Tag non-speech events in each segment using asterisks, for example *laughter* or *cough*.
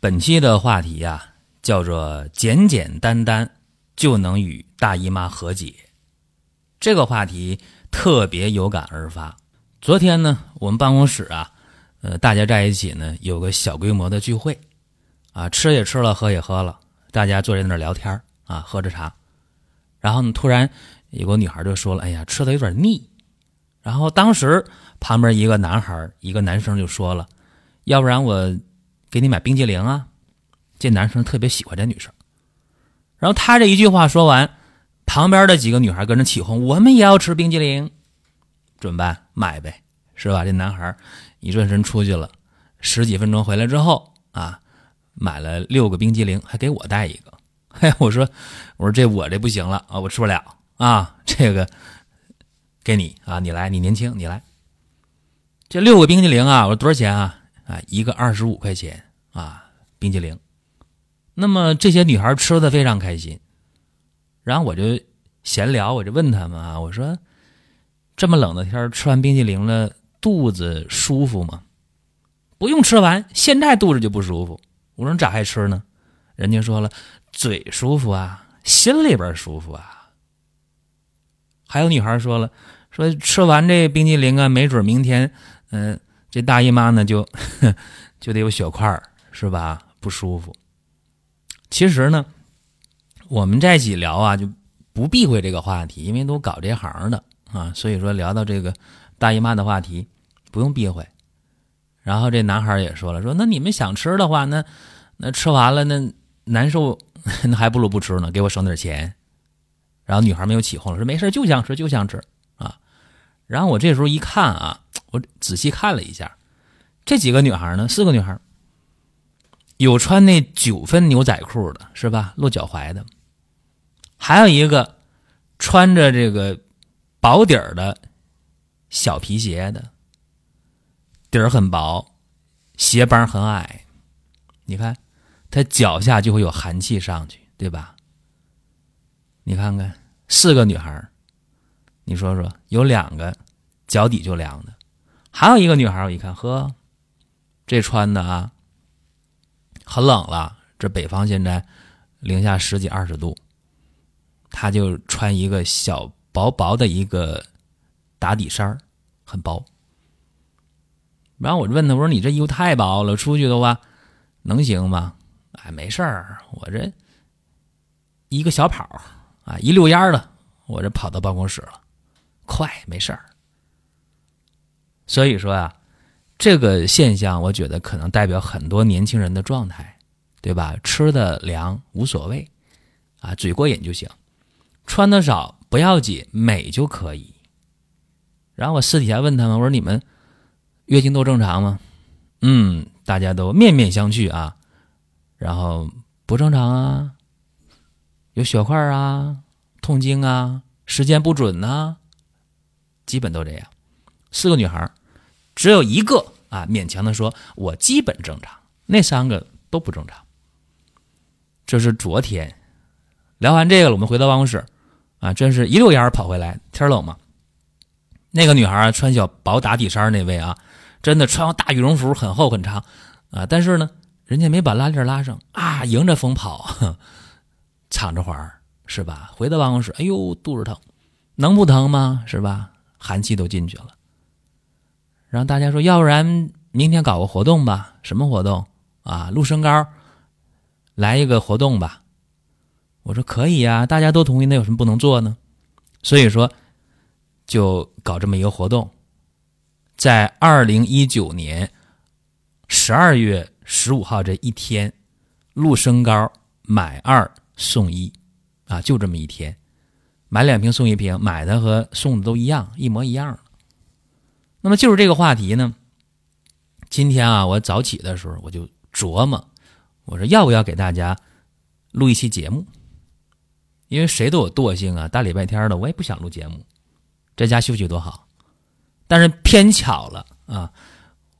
本期的话题呀，叫做“简简单单就能与大姨妈和解”。这个话题特别有感而发。昨天呢，我们办公室啊，呃，大家在一起呢，有个小规模的聚会，啊，吃也吃了，喝也喝了，大家坐在那儿聊天啊，喝着茶。然后呢，突然有个女孩就说了：“哎呀，吃的有点腻。”然后当时旁边一个男孩，一个男生就说了：“要不然我……” *laughs* 给你买冰激凌啊！这男生特别喜欢这女生，然后他这一句话说完，旁边的几个女孩跟着起哄，我们也要吃冰激凌，怎么办？买呗，是吧？这男孩一转身出去了，十几分钟回来之后啊，买了六个冰激凌，还给我带一个。嘿，*laughs* 我说，我说这我这不行了啊，我吃不了啊，这个给你啊，你来，你年轻，你来。这六个冰激凌啊，我说多少钱啊？啊，一个二十五块钱啊，冰激凌。那么这些女孩吃的非常开心，然后我就闲聊，我就问他们啊，我说这么冷的天吃完冰激凌了，肚子舒服吗？不用吃完，现在肚子就不舒服。我说咋还吃呢？人家说了，嘴舒服啊，心里边舒服啊。还有女孩说了，说吃完这冰激凌啊，没准明天嗯。这大姨妈呢，就 *laughs* 就得有血块是吧？不舒服。其实呢，我们在一起聊啊，就不避讳这个话题，因为都搞这行的啊，所以说聊到这个大姨妈的话题，不用避讳。然后这男孩也说了，说那你们想吃的话，那那吃完了那难受，*laughs* 那还不如不吃呢，给我省点钱。然后女孩没有起哄了，说没事，就想吃，就想吃啊。然后我这时候一看啊。我仔细看了一下，这几个女孩呢，四个女孩，有穿那九分牛仔裤的，是吧？露脚踝的，还有一个穿着这个薄底儿的小皮鞋的，底儿很薄，鞋帮很矮。你看，她脚下就会有寒气上去，对吧？你看看四个女孩，你说说，有两个脚底就凉的。还有一个女孩，我一看，呵，这穿的啊，很冷了。这北方现在零下十几二十度，她就穿一个小薄薄的一个打底衫很薄。然后我就问她，我说你这衣服太薄了，出去的话能行吗？哎，没事儿，我这一个小跑啊，一溜烟的，我这跑到办公室了，快，没事儿。所以说啊，这个现象我觉得可能代表很多年轻人的状态，对吧？吃的凉无所谓，啊，嘴过瘾就行，穿的少不要紧，美就可以。然后我私底下问他们，我说你们月经都正常吗？嗯，大家都面面相觑啊。然后不正常啊，有血块啊，痛经啊，时间不准呐，基本都这样。四个女孩只有一个啊，勉强的说，我基本正常。那三个都不正常。这是昨天聊完这个了，我们回到办公室啊，真是一溜烟跑回来。天冷嘛，那个女孩穿小薄打底衫那位啊，真的穿大羽绒服，很厚很长啊，但是呢，人家没把拉链拉上啊，迎着风跑，*laughs* 敞着怀是吧？回到办公室，哎呦，肚子疼，能不疼吗？是吧？寒气都进去了。然后大家说，要不然明天搞个活动吧？什么活动啊？鹿身高，来一个活动吧。我说可以呀，大家都同意，那有什么不能做呢？所以说，就搞这么一个活动，在二零一九年十二月十五号这一天，鹿身高买二送一啊，就这么一天，买两瓶送一瓶，买的和送的都一样，一模一样。那么就是这个话题呢，今天啊，我早起的时候我就琢磨，我说要不要给大家录一期节目？因为谁都有惰性啊，大礼拜天的我也不想录节目，在家休息多好。但是偏巧了啊，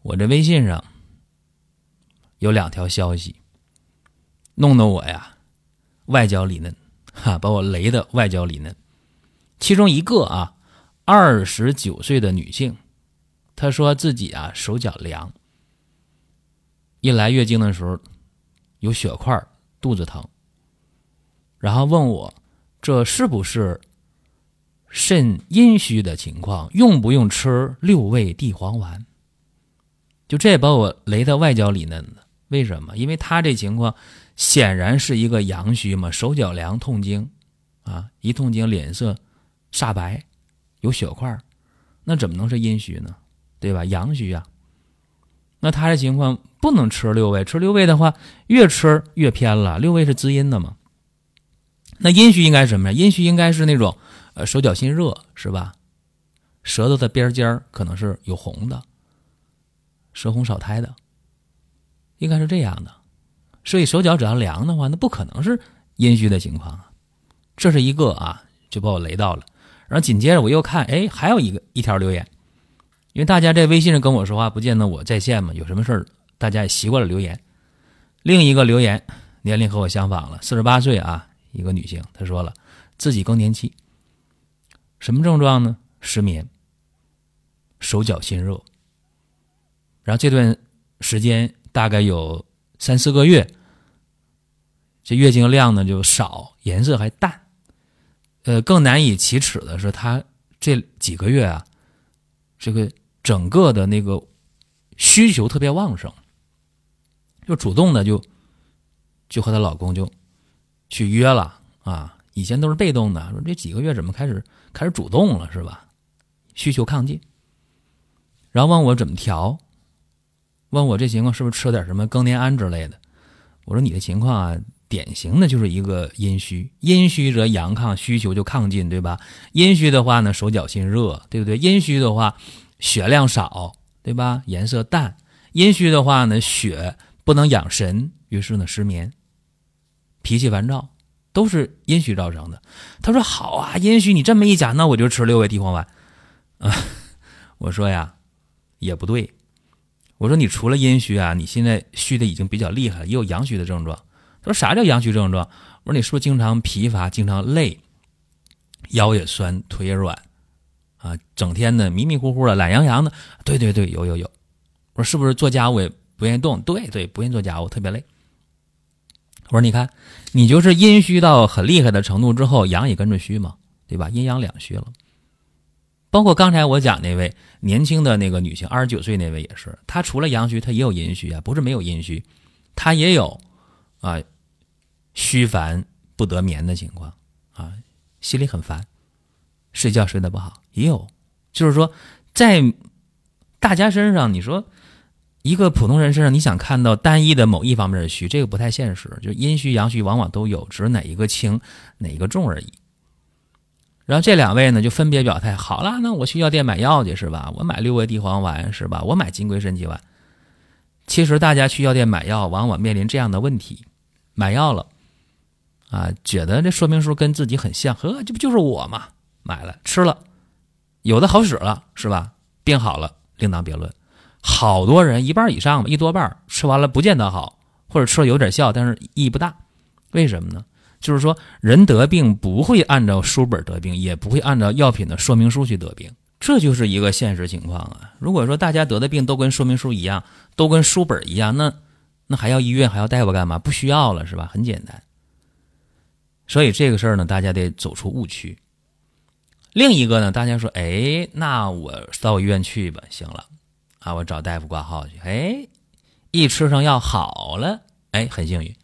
我这微信上有两条消息，弄得我呀外焦里嫩，哈，把我雷的外焦里嫩。其中一个啊，二十九岁的女性，她说自己啊手脚凉，一来月经的时候有血块，肚子疼，然后问我这是不是肾阴虚的情况，用不用吃六味地黄丸？就这把我雷的外焦里嫩的，为什么？因为她这情况显然是一个阳虚嘛，手脚凉，痛经啊，一痛经脸色。煞白，有血块，那怎么能是阴虚呢？对吧？阳虚啊。那他这情况不能吃六味，吃六味的话，越吃越偏了。六味是滋阴的嘛？那阴虚应该什么呀？阴虚应该是那种呃手脚心热，是吧？舌头的边尖可能是有红的，舌红少苔的，应该是这样的。所以手脚只要凉的话，那不可能是阴虚的情况啊。这是一个啊，就把我雷到了。然后紧接着我又看，哎，还有一个一条留言，因为大家在微信上跟我说话，不见得我在线嘛。有什么事儿，大家也习惯了留言。另一个留言，年龄和我相仿了，四十八岁啊，一个女性，她说了自己更年期，什么症状呢？失眠，手脚心热。然后这段时间大概有三四个月，这月经量呢就少，颜色还淡。呃，更难以启齿的是，他这几个月啊，这个整个的那个需求特别旺盛，就主动的就就和她老公就去约了啊。以前都是被动的，说这几个月怎么开始开始主动了，是吧？需求亢进，然后问我怎么调，问我这情况是不是吃了点什么更年安之类的？我说你的情况啊。典型的就是一个阴虚，阴虚则阳亢，需求就亢进，对吧？阴虚的话呢，手脚心热，对不对？阴虚的话，血量少，对吧？颜色淡。阴虚的话呢，血不能养神，于是呢失眠，脾气烦躁，都是阴虚造成的。他说：“好啊，阴虚，你这么一讲，那我就吃六味地黄丸。”啊，我说呀，也不对。我说你除了阴虚啊，你现在虚的已经比较厉害了，也有阳虚的症状。他说啥叫阳虚症状？我说你是不是经常疲乏、经常累，腰也酸、腿也软，啊，整天的迷迷糊糊的、懒洋洋的？对对对，有有有。我说是不是做家务也不愿意动？对对，不愿意做家务，特别累。我说你看，你就是阴虚到很厉害的程度之后，阳也跟着虚嘛，对吧？阴阳两虚了。包括刚才我讲那位年轻的那个女性，二十九岁那位也是，她除了阳虚，她也有阴虚啊，不是没有阴虚，她也有。啊，虚烦不得眠的情况啊，心里很烦，睡觉睡得不好，也有。就是说，在大家身上，你说一个普通人身上，你想看到单一的某一方面的虚，这个不太现实。就阴虚阳虚往往都有，只是哪一个轻，哪一个重而已。然后这两位呢，就分别表态：好了，那我去药店买药去是吧？我买六味地黄丸是吧？我买金匮肾气丸。其实大家去药店买药，往往面临这样的问题。买药了，啊，觉得这说明书跟自己很像，呵，这不就是我吗？买了吃了，有的好使了，是吧？病好了，另当别论。好多人一半以上吧，一多半吃完了不见得好，或者吃了有点效，但是意义不大。为什么呢？就是说人得病不会按照书本得病，也不会按照药品的说明书去得病，这就是一个现实情况啊。如果说大家得的病都跟说明书一样，都跟书本一样，那。那还要医院还要大夫干嘛？不需要了是吧？很简单。所以这个事儿呢，大家得走出误区。另一个呢，大家说，哎，那我到医院去吧，行了，啊，我找大夫挂号去，哎，一吃上药好了，哎，很幸运。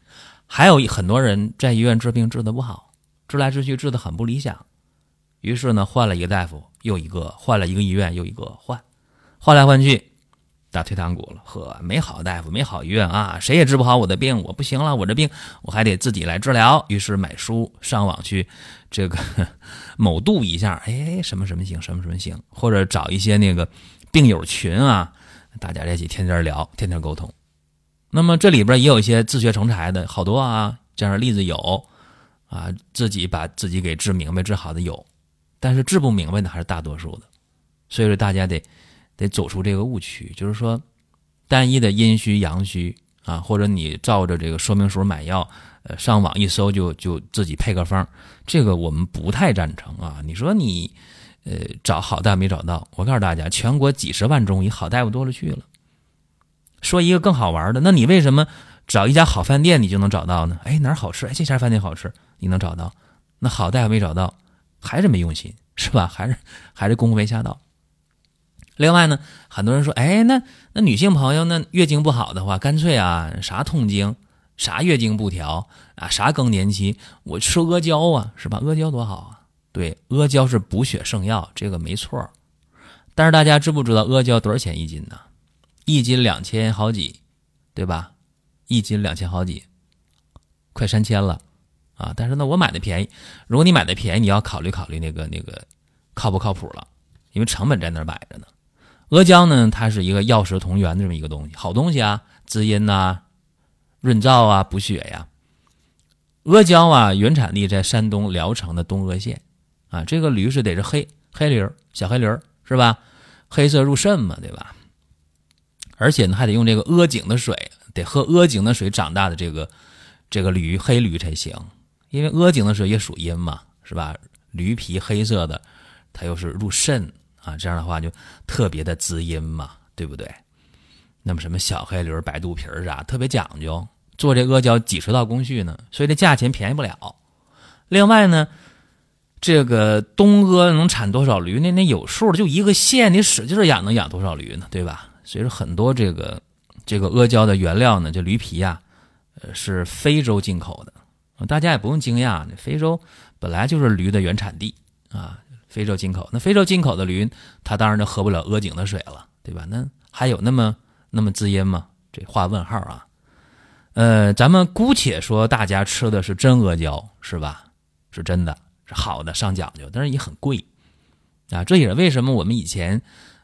还有很多人在医院治病治的不好，治来治去治的很不理想，于是呢，换了一个大夫又一个，换了一个医院又一个，换，换来换去。打退堂鼓了，呵，没好大夫，没好医院啊，谁也治不好我的病，我不行了，我这病我还得自己来治疗。于是买书上网去，这个 *laughs* 某度一下，哎，什么什么行，什么什么行，或者找一些那个病友群啊，大家在一起天天聊，天天沟通。那么这里边也有一些自学成才的，好多啊，这样的例子有啊，自己把自己给治明白、治好的有，但是治不明白的还是大多数的。所以说，大家得得走出这个误区，就是说，单一的阴虚阳虚啊，或者你照着这个说明书买药，呃，上网一搜就就自己配个方，这个我们不太赞成啊。你说你呃找好大夫没找到，我告诉大家，全国几十万中医好大夫多了去了。说一个更好玩的，那你为什么找一家好饭店你就能找到呢？哎，哪儿好吃？哎，这家饭店好吃，你能找到？那好大夫没找到，还是没用心，是吧？还是还是功夫没下到。另外呢，很多人说，哎，那那女性朋友那月经不好的话，干脆啊，啥痛经，啥月经不调啊，啥更年期，我吃阿胶啊，是吧？阿胶多好啊！对，阿胶是补血圣药，这个没错。但是大家知不知道阿胶多少钱一斤呢？一斤两千好几，对吧？一斤两千好几，快三千了啊！但是呢，我买的便宜。如果你买的便宜，你要考虑考虑那个那个靠不靠谱了，因为成本在那摆着呢。阿胶呢，它是一个药食同源的这么一个东西，好东西啊，滋阴呐、润燥啊、补血呀。阿胶啊，原产地在山东聊城的东阿县啊。这个驴是得是黑黑驴儿，小黑驴儿是吧？黑色入肾嘛，对吧？而且呢，还得用这个阿井的水，得喝阿井的水长大的这个这个驴黑驴才行，因为阿井的水也属阴嘛，是吧？驴皮黑色的，它又是入肾啊，这样的话就特别的滋阴嘛，对不对？那么什么小黑驴、白肚皮儿啥，特别讲究，做这阿胶几十道工序呢，所以这价钱便宜不了。另外呢，这个东阿能产多少驴？那那有数的，就一个县，你使劲养能养多少驴呢？对吧？所以说，很多这个这个阿胶的原料呢，这驴皮呀，呃，是非洲进口的。大家也不用惊讶，那非洲本来就是驴的原产地啊。非洲进口，那非洲进口的驴，它当然就喝不了阿井的水了，对吧？那还有那么那么滋阴吗？这画问号啊。呃，咱们姑且说大家吃的是真阿胶，是吧？是真的，是好的，上讲究，但是也很贵啊。这也是为什么我们以前。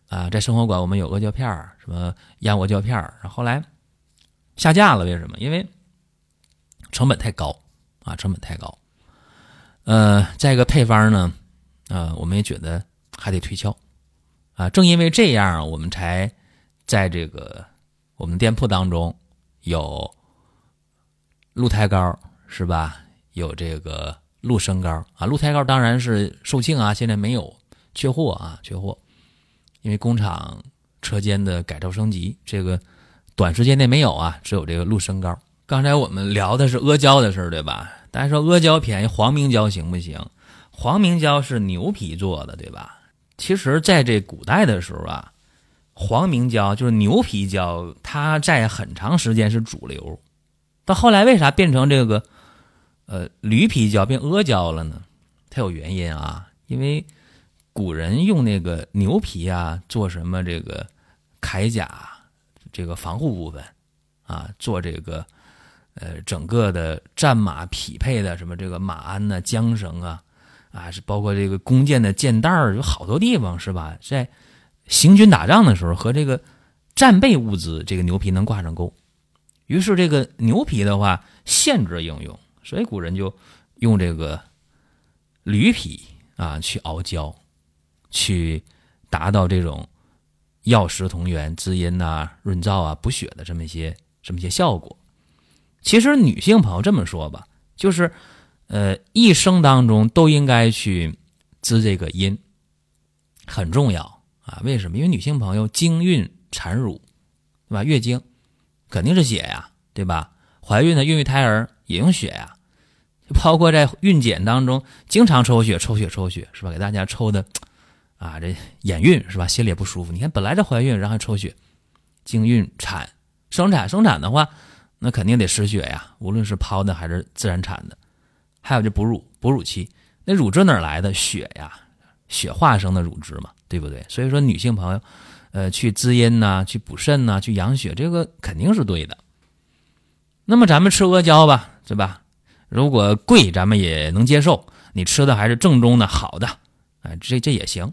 啊，在生活馆我们有阿胶片儿，什么燕窝胶片儿，然后来下架了。为什么？因为成本太高啊，成本太高。呃，再一个配方呢，呃，我们也觉得还得推敲啊。正因为这样，我们才在这个我们店铺当中有鹿胎膏，是吧？有这个鹿参膏啊。鹿胎膏当然是售罄啊，现在没有，缺货啊，缺货。因为工厂车间的改造升级，这个短时间内没有啊，只有这个鹿参膏。刚才我们聊的是阿胶的事儿，对吧？大家说阿胶便宜，黄明胶行不行？黄明胶是牛皮做的，对吧？其实，在这古代的时候啊，黄明胶就是牛皮胶，它在很长时间是主流。到后来为啥变成这个呃驴皮胶变阿胶了呢？它有原因啊，因为。古人用那个牛皮啊，做什么这个铠甲，这个防护部分啊，做这个呃整个的战马匹配的什么这个马鞍呐、缰绳啊，啊是包括这个弓箭的箭袋儿，有好多地方是吧？在行军打仗的时候和这个战备物资，这个牛皮能挂上钩。于是这个牛皮的话，限制应用，所以古人就用这个驴皮啊去熬胶。去达到这种药食同源、滋阴呐、润燥啊、补血的这么一些这么一些效果。其实女性朋友这么说吧，就是呃一生当中都应该去滋这个阴，很重要啊。为什么？因为女性朋友经孕产乳，对吧？月经肯定是血呀，对吧？怀孕的孕育胎儿也用血呀，包括在孕检当中经常抽血、抽血、抽血，是吧？给大家抽的。啊，这眼孕是吧？心里也不舒服。你看，本来这怀孕，然后抽血，经孕产生产生产的话，那肯定得失血呀。无论是剖的还是自然产的，还有这哺乳哺乳期，那乳汁哪来的？血呀，血化生的乳汁嘛，对不对？所以说，女性朋友，呃，去滋阴呐，去补肾呐，去养血，这个肯定是对的。那么咱们吃阿胶吧，对吧？如果贵，咱们也能接受。你吃的还是正宗的好的，哎，这这也行。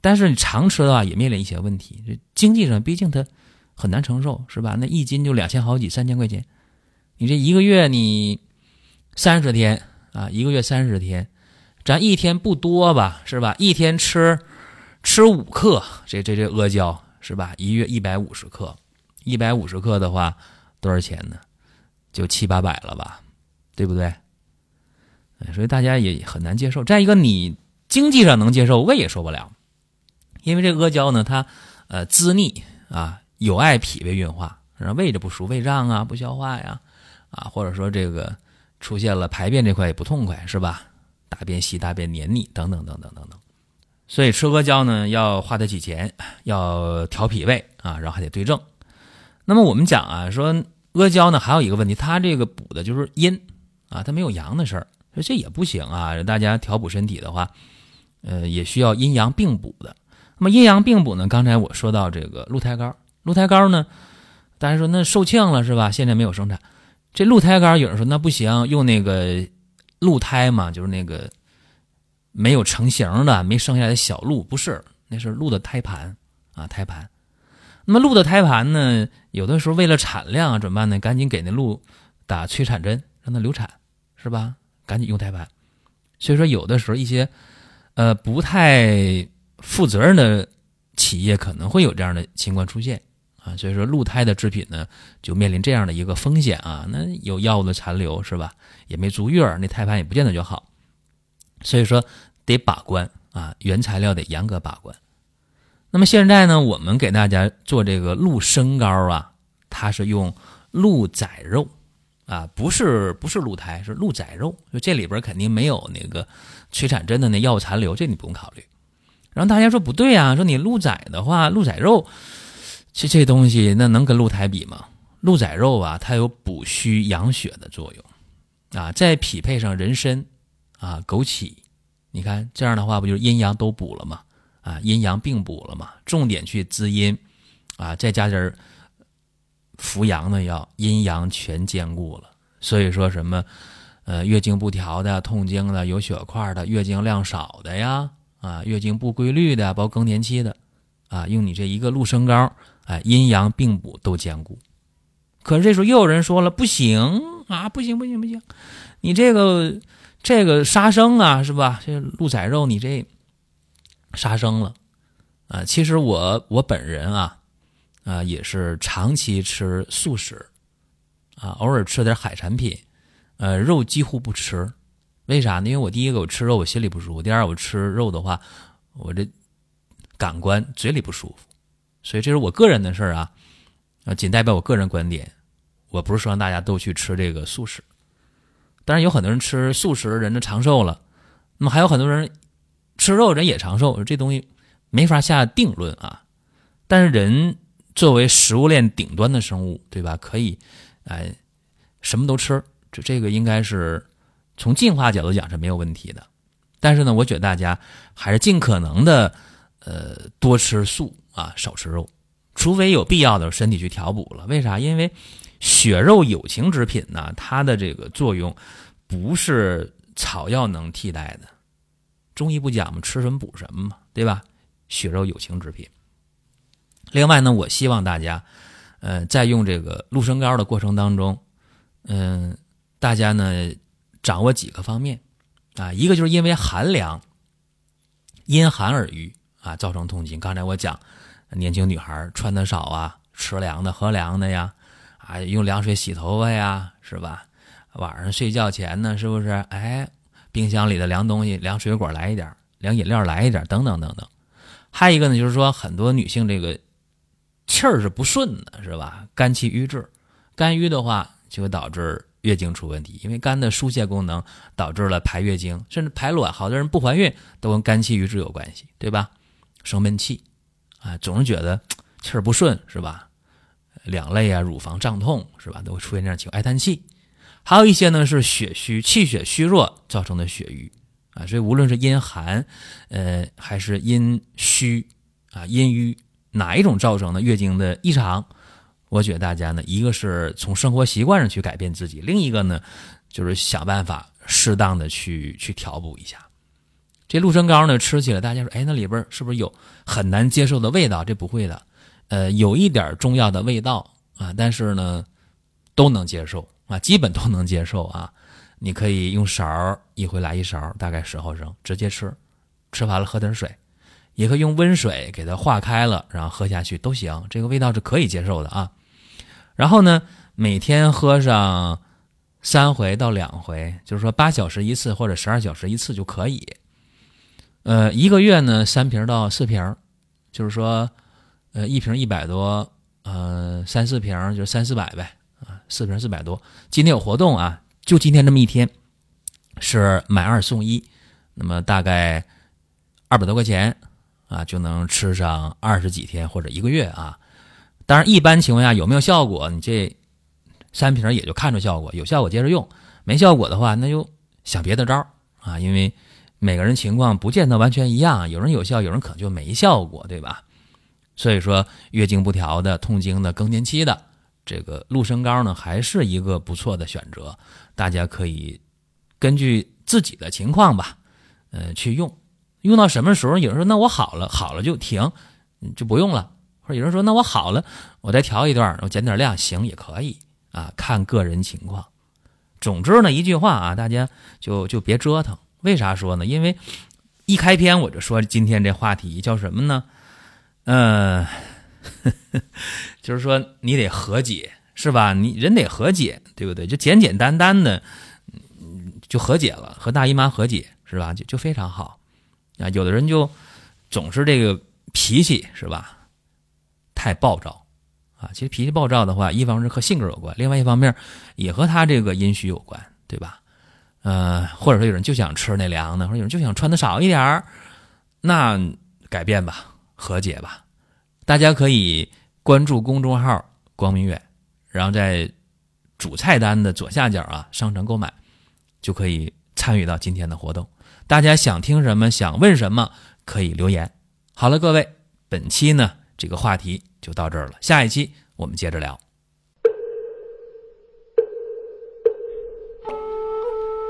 但是你常吃的话也面临一些问题，这经济上毕竟它很难承受，是吧？那一斤就两千好几、三千块钱，你这一个月你三十天啊，一个月三十天，咱一天不多吧，是吧？一天吃吃五克，这这这阿胶是吧？一月一百五十克，一百五十克的话多少钱呢？就七八百了吧，对不对？所以大家也很难接受。再一个，你经济上能接受，胃也受不了，因为这阿胶呢，它呃滋腻啊，有碍脾胃运化，让胃就不舒，胃胀啊，不消化呀，啊，或者说这个出现了排便这块也不痛快，是吧？大便稀，大便黏腻，等等等等等等。所以吃阿胶呢，要花得起钱，要调脾胃啊，然后还得对症。那么我们讲啊，说阿胶呢，还有一个问题，它这个补的就是阴啊，它没有阳的事儿。这也不行啊！大家调补身体的话，呃，也需要阴阳并补的。那么阴阳并补呢？刚才我说到这个鹿胎膏，鹿胎膏呢，大家说那售罄了是吧？现在没有生产。这鹿胎膏有人说那不行，用那个鹿胎嘛，就是那个没有成型的、没生下来的小鹿，不是，那是鹿的胎盘啊，胎盘。那么鹿的胎盘呢，有的时候为了产量啊，怎么办呢？赶紧给那鹿打催产针，让它流产，是吧？赶紧用胎盘，所以说有的时候一些呃不太负责任的企业可能会有这样的情况出现啊，所以说鹿胎的制品呢就面临这样的一个风险啊，那有药物的残留是吧？也没足月，那胎盘也不见得就好，所以说得把关啊，原材料得严格把关。那么现在呢，我们给大家做这个鹿参膏啊，它是用鹿仔肉。啊，不是不是鹿胎，是鹿仔肉，就这里边肯定没有那个催产针的那药物残留，这你不用考虑。然后大家说不对啊，说你鹿仔的话，鹿仔肉，这这东西那能跟鹿胎比吗？鹿仔肉啊，它有补虚养血的作用啊，再匹配上人参啊、枸杞，你看这样的话，不就是阴阳都补了吗？啊，阴阳并补了吗？重点去滋阴啊，再加点儿。扶阳的药，阴阳全兼顾了。所以说什么，呃，月经不调的、痛经的、有血块的、月经量少的呀，啊，月经不规律的，包括更年期的，啊，用你这一个鹿参膏，哎，阴阳并补都兼顾。可是这时候又有人说了，不行啊，不行不行不行，你这个这个杀生啊，是吧？这鹿仔肉你这杀生了啊。其实我我本人啊。啊，也是长期吃素食，啊，偶尔吃点海产品，呃，肉几乎不吃。为啥呢？因为我第一个我吃肉我心里不舒服，第二我吃肉的话，我这感官嘴里不舒服。所以这是我个人的事儿啊，啊，仅代表我个人观点。我不是说让大家都去吃这个素食，当然有很多人吃素食人就长寿了，那么还有很多人吃肉人也长寿，这东西没法下定论啊。但是人。作为食物链顶端的生物，对吧？可以，哎，什么都吃，这这个应该是从进化角度讲是没有问题的。但是呢，我觉得大家还是尽可能的，呃，多吃素啊，少吃肉，除非有必要的身体去调补了。为啥？因为血肉有情之品呢，它的这个作用不是草药能替代的。中医不讲吗？吃什么补什么嘛，对吧？血肉有情之品。另外呢，我希望大家，呃，在用这个鹿参膏的过程当中，嗯，大家呢掌握几个方面啊，一个就是因为寒凉，因寒而瘀啊，造成痛经。刚才我讲，年轻女孩穿的少啊，吃凉的喝凉的呀，啊，用凉水洗头发呀，是吧？晚上睡觉前呢，是不是？哎，冰箱里的凉东西、凉水果来一点，凉饮料来一点，等等等等。还有一个呢，就是说很多女性这个。气儿是不顺的，是吧？肝气郁滞，肝郁的话就会导致月经出问题，因为肝的疏泄功能导致了排月经，甚至排卵。好多人不怀孕都跟肝气郁滞有关系，对吧？生闷气，啊，总是觉得 *tsk* 气儿不顺，是吧？两肋啊、乳房胀痛，是吧？都会出现这样情况，爱叹气。还有一些呢是血虚、气血虚弱造成的血瘀，啊，所以无论是阴寒，呃，还是阴虚啊、阴瘀。哪一种造成的月经的异常？我觉得大家呢，一个是从生活习惯上去改变自己，另一个呢，就是想办法适当的去去调补一下。这鹿参膏呢，吃起来大家说，哎，那里边是不是有很难接受的味道？这不会的，呃，有一点中药的味道啊，但是呢，都能接受啊，基本都能接受啊。你可以用勺一回来一勺，大概十毫升，直接吃，吃完了喝点水，也可以用温水给它化开了，然后喝下去都行，这个味道是可以接受的啊。然后呢，每天喝上三回到两回，就是说八小时一次或者十二小时一次就可以。呃，一个月呢，三瓶到四瓶，就是说，呃，一瓶一百多，呃，三四瓶就三四百呗，啊，四瓶四百多。今天有活动啊，就今天这么一天，是买二送一，那么大概二百多块钱啊，就能吃上二十几天或者一个月啊。当然，一般情况下有没有效果，你这三瓶也就看出效果，有效果接着用，没效果的话，那就想别的招啊，因为。每个人情况不见得完全一样，有人有效，有人可能就没效果，对吧？所以说，月经不调的、痛经的、更年期的，这个鹿参膏呢，还是一个不错的选择。大家可以根据自己的情况吧，呃，去用。用到什么时候？有人说，那我好了，好了就停，就不用了。或者有人说，那我好了，我再调一段，我减点量，行也可以啊，看个人情况。总之呢，一句话啊，大家就就别折腾。为啥说呢？因为一开篇我就说今天这话题叫什么呢？嗯，*laughs* 就是说你得和解，是吧？你人得和解，对不对？就简简单单的，就和解了，和大姨妈和解，是吧？就就非常好啊。有的人就总是这个脾气，是吧？太暴躁啊。其实脾气暴躁的话，一方面是和性格有关，另外一方面也和他这个阴虚有关，对吧？呃，或者说有人就想吃那凉的，或者有人就想穿的少一点儿，那改变吧，和解吧。大家可以关注公众号“光明远”，然后在主菜单的左下角啊，商城购买就可以参与到今天的活动。大家想听什么，想问什么，可以留言。好了，各位，本期呢这个话题就到这儿了，下一期我们接着聊。